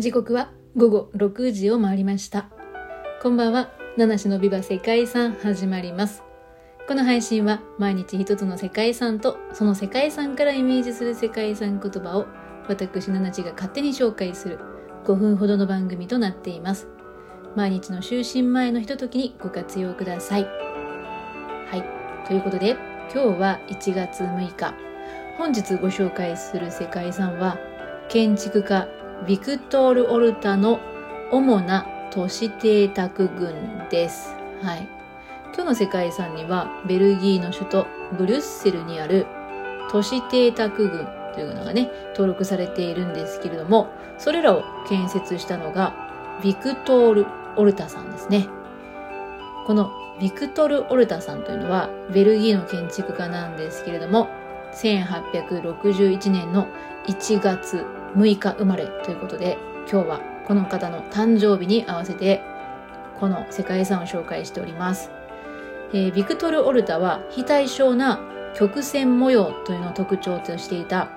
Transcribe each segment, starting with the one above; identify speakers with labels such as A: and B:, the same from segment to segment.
A: 時刻は午後6時を回りました。こんばんは。七種のビバ世界遺産始まります。この配信は毎日一つの世界遺産とその世界遺産からイメージする世界遺産言葉を私七地が勝手に紹介する5分ほどの番組となっています。毎日の就寝前のひとときにご活用ください。はい。ということで今日は1月6日。本日ご紹介する世界遺産は建築家ビクトール・オルタの主な都市邸宅群です。はい。今日の世界遺産には、ベルギーの首都ブリュッセルにある都市邸宅群というのがね、登録されているんですけれども、それらを建設したのがビクトール・オルタさんですね。このビクトル・オルタさんというのは、ベルギーの建築家なんですけれども、1861年の1月6日生まれということで、今日はこの方の誕生日に合わせて、この世界遺産を紹介しております。えー、ビクトル・オルタは非対称な曲線模様というのを特徴としていた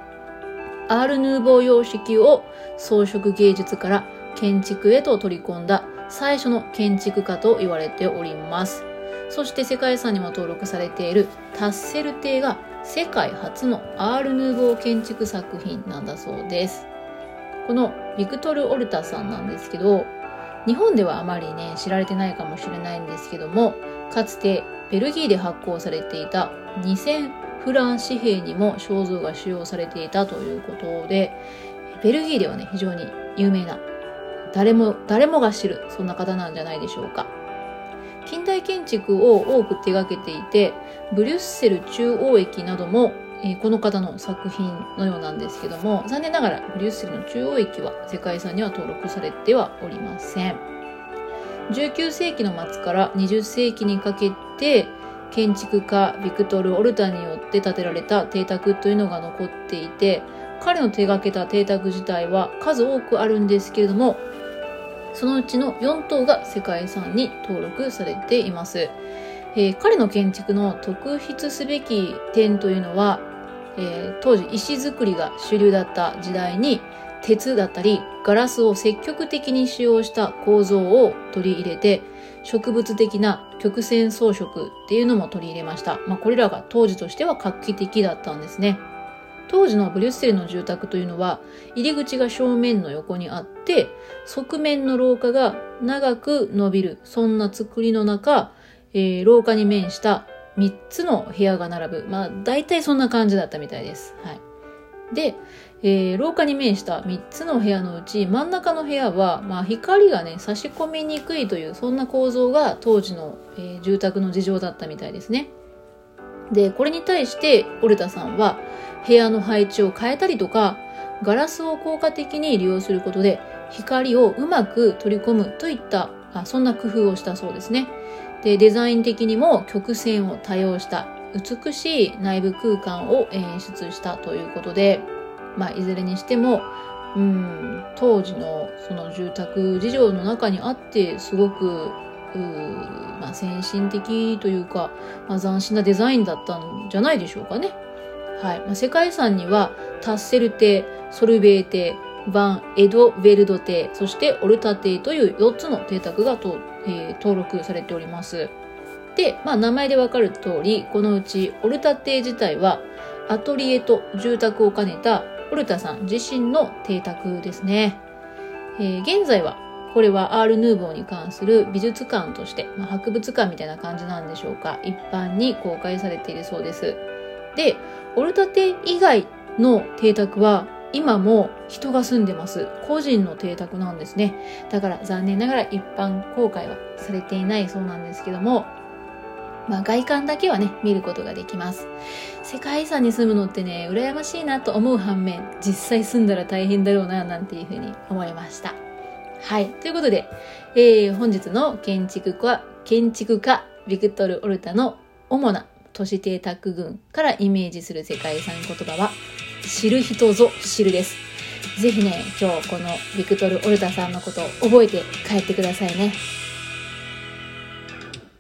A: アール・ヌーボー様式を装飾芸術から建築へと取り込んだ最初の建築家と言われております。そして世界遺産にも登録されているタッセル邸が世界初のアール・ヌーボー建築作品なんだそうです。このビクトル・オルタさんなんですけど、日本ではあまりね、知られてないかもしれないんですけども、かつてベルギーで発行されていた2000フラン紙幣にも肖像が使用されていたということで、ベルギーではね、非常に有名な、誰も、誰もが知る、そんな方なんじゃないでしょうか。近代建築を多く手掛けていて、ブリュッセル中央駅なども、えー、この方の作品のようなんですけども、残念ながらブリュッセルの中央駅は世界遺産には登録されてはおりません。19世紀の末から20世紀にかけて、建築家ビクトル・オルタによって建てられた邸宅というのが残っていて、彼の手掛けた邸宅自体は数多くあるんですけれども、そのうちの4棟が世界遺産に登録されています。えー、彼の建築の特筆すべき点というのは、えー、当時石造りが主流だった時代に鉄だったりガラスを積極的に使用した構造を取り入れて植物的な曲線装飾っていうのも取り入れました。まあ、これらが当時としては画期的だったんですね。当時のブリュッセルの住宅というのは入り口が正面の横にあって側面の廊下が長く伸びるそんな作りの中、えー、廊下に面した3つの部屋が並ぶまあ大体そんな感じだったみたいです。はい、で、えー、廊下に面した3つの部屋のうち真ん中の部屋は、まあ、光がね差し込みにくいというそんな構造が当時の、えー、住宅の事情だったみたいですね。でこれに対してオルタさんは部屋の配置を変えたりとか、ガラスを効果的に利用することで光をうまく取り込むといったあそんな工夫をしたそうですねで。デザイン的にも曲線を多用した美しい内部空間を演出したということで、まあ、いずれにしても、うん、当時のその住宅事情の中にあってすごくまあ、先進的というか、まあ、斬新なデザインだったんじゃないでしょうかね。はいまあ、世界遺産にはタッセル邸、ソルベー邸、バン・エド・ヴェルド邸、そしてオルタ邸という4つの邸宅がと、えー、登録されております。で、まあ、名前でわかる通り、このうちオルタ邸自体はアトリエと住宅を兼ねたオルタさん自身の邸宅ですね。えー、現在はこれはアール・ヌーボーに関する美術館として、まあ、博物館みたいな感じなんでしょうか一般に公開されているそうです。で、オルタ邸以外の邸宅は今も人が住んでます。個人の邸宅なんですね。だから残念ながら一般公開はされていないそうなんですけども、まあ外観だけはね、見ることができます。世界遺産に住むのってね、羨ましいなと思う反面、実際住んだら大変だろうな、なんていうふうに思いました。はい。ということで、えー、本日の建築家、建築家、ビクトル・オルタの主な都市邸宅群からイメージする世界遺産言葉は、知る人ぞ知るです。ぜひね、今日このビクトル・オルタさんのことを覚えて帰ってくださいね。